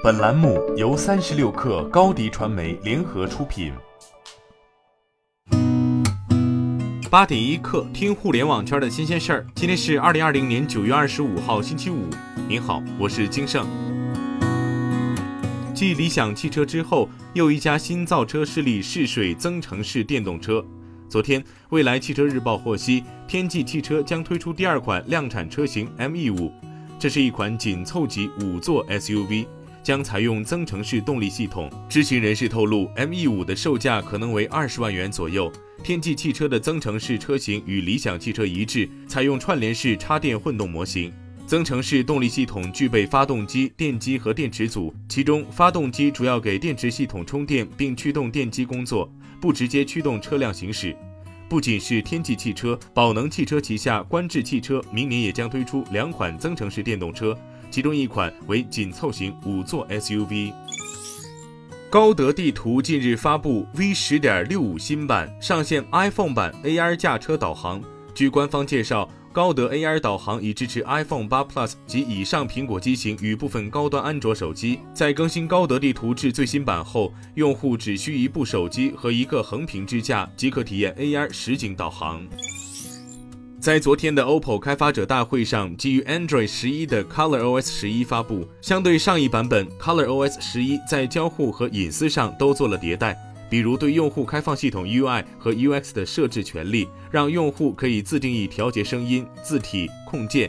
本栏目由三十六氪高低传媒联合出品。八点一刻，听互联网圈的新鲜事儿。今天是二零二零年九月二十五号，星期五。您好，我是金盛。继理想汽车之后，又一家新造车势力试水增程式电动车。昨天，未来汽车日报获悉，天际汽车将推出第二款量产车型 ME 五。这是一款紧凑级五座 SUV，将采用增程式动力系统。知情人士透露，ME5 的售价可能为二十万元左右。天际汽车的增程式车型与理想汽车一致，采用串联式插电混动模型。增程式动力系统具备发动机、电机和电池组，其中发动机主要给电池系统充电并驱动电机工作，不直接驱动车辆行驶。不仅是天际汽车，宝能汽车旗下观致汽车明年也将推出两款增程式电动车，其中一款为紧凑型五座 SUV。高德地图近日发布 V 十点六五新版，上线 iPhone 版 AR 驾车导航。据官方介绍。高德 AR 导航已支持 iPhone 八 Plus 及以上苹果机型与部分高端安卓手机。在更新高德地图至最新版后，用户只需一部手机和一个横屏支架即可体验 AR 实景导航。在昨天的 OPPO 开发者大会上，基于 Android 十一的 ColorOS 十一发布。相对上一版本，ColorOS 十一在交互和隐私上都做了迭代。比如对用户开放系统 UI 和 UX 的设置权利，让用户可以自定义调节声音、字体、控件，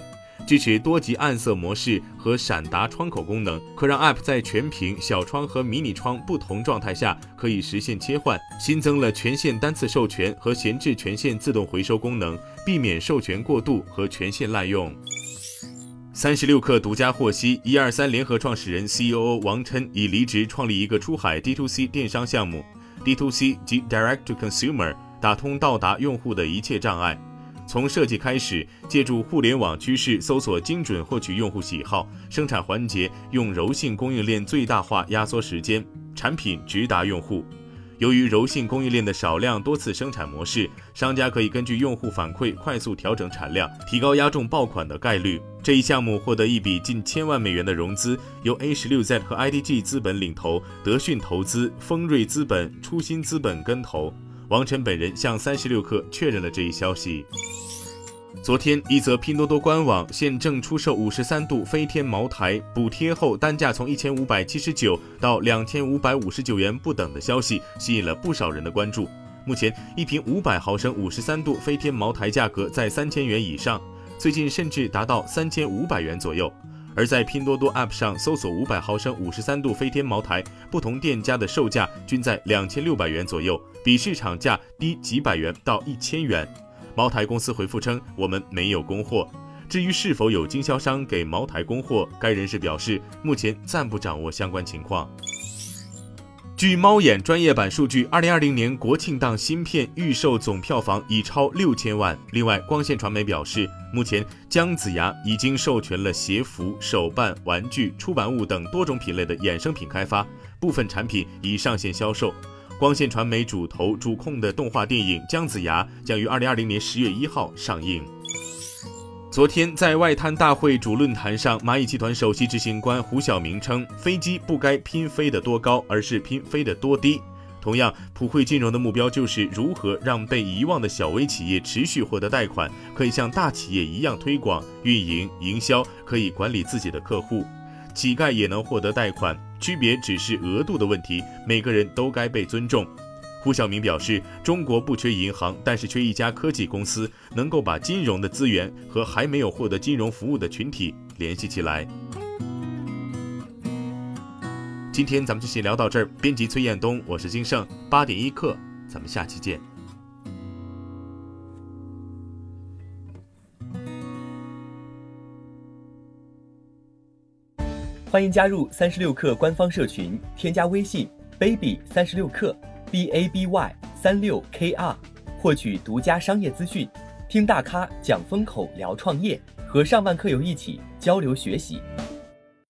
支持多级暗色模式和闪达窗口功能，可让 App 在全屏、小窗和迷你窗不同状态下可以实现切换。新增了权限单次授权和闲置权限自动回收功能，避免授权过度和权限滥用。三十六氪独家获悉，一二三联合创始人 CEO 王琛已离职，创立一个出海 D2C 电商项目。D to C 及 Direct to Consumer 打通到达用户的一切障碍，从设计开始，借助互联网趋势搜索，精准获取用户喜好；生产环节用柔性供应链最大化压缩时间，产品直达用户。由于柔性供应链的少量多次生产模式，商家可以根据用户反馈快速调整产量，提高压中爆款的概率。这一项目获得一笔近千万美元的融资，由 A 十六 Z 和 IDG 资本领投，德讯投资、丰瑞资本、初心资本跟投。王晨本人向三十六氪确认了这一消息。昨天，一则拼多多官网现正出售五十三度飞天茅台，补贴后单价从一千五百七十九到两千五百五十九元不等的消息，吸引了不少人的关注。目前，一瓶五百毫升五十三度飞天茅台价格在三千元以上，最近甚至达到三千五百元左右。而在拼多多 App 上搜索五百毫升五十三度飞天茅台，不同店家的售价均在两千六百元左右，比市场价低几百元到一千元。茅台公司回复称，我们没有供货。至于是否有经销商给茅台供货，该人士表示，目前暂不掌握相关情况。据猫眼专业版数据，二零二零年国庆档新片预售总票房已超六千万。另外，光线传媒表示，目前姜子牙已经授权了鞋服、手办、玩具、出版物等多种品类的衍生品开发，部分产品已上线销售。光线传媒主投主控的动画电影《姜子牙》将于二零二零年十月一号上映。昨天在外滩大会主论坛上，蚂蚁集团首席执行官胡晓明称，飞机不该拼飞得多高，而是拼飞得多低。同样，普惠金融的目标就是如何让被遗忘的小微企业持续获得贷款，可以像大企业一样推广、运营、营销，可以管理自己的客户。乞丐也能获得贷款，区别只是额度的问题。每个人都该被尊重。胡晓明表示，中国不缺银行，但是缺一家科技公司，能够把金融的资源和还没有获得金融服务的群体联系起来。今天咱们就先聊到这儿。编辑崔彦东，我是金盛，八点一刻，咱们下期见。欢迎加入三十六氪官方社群，添加微信 baby 三十六氪 b a b y 三六 k r，获取独家商业资讯，听大咖讲风口，聊创业，和上万客友一起交流学习。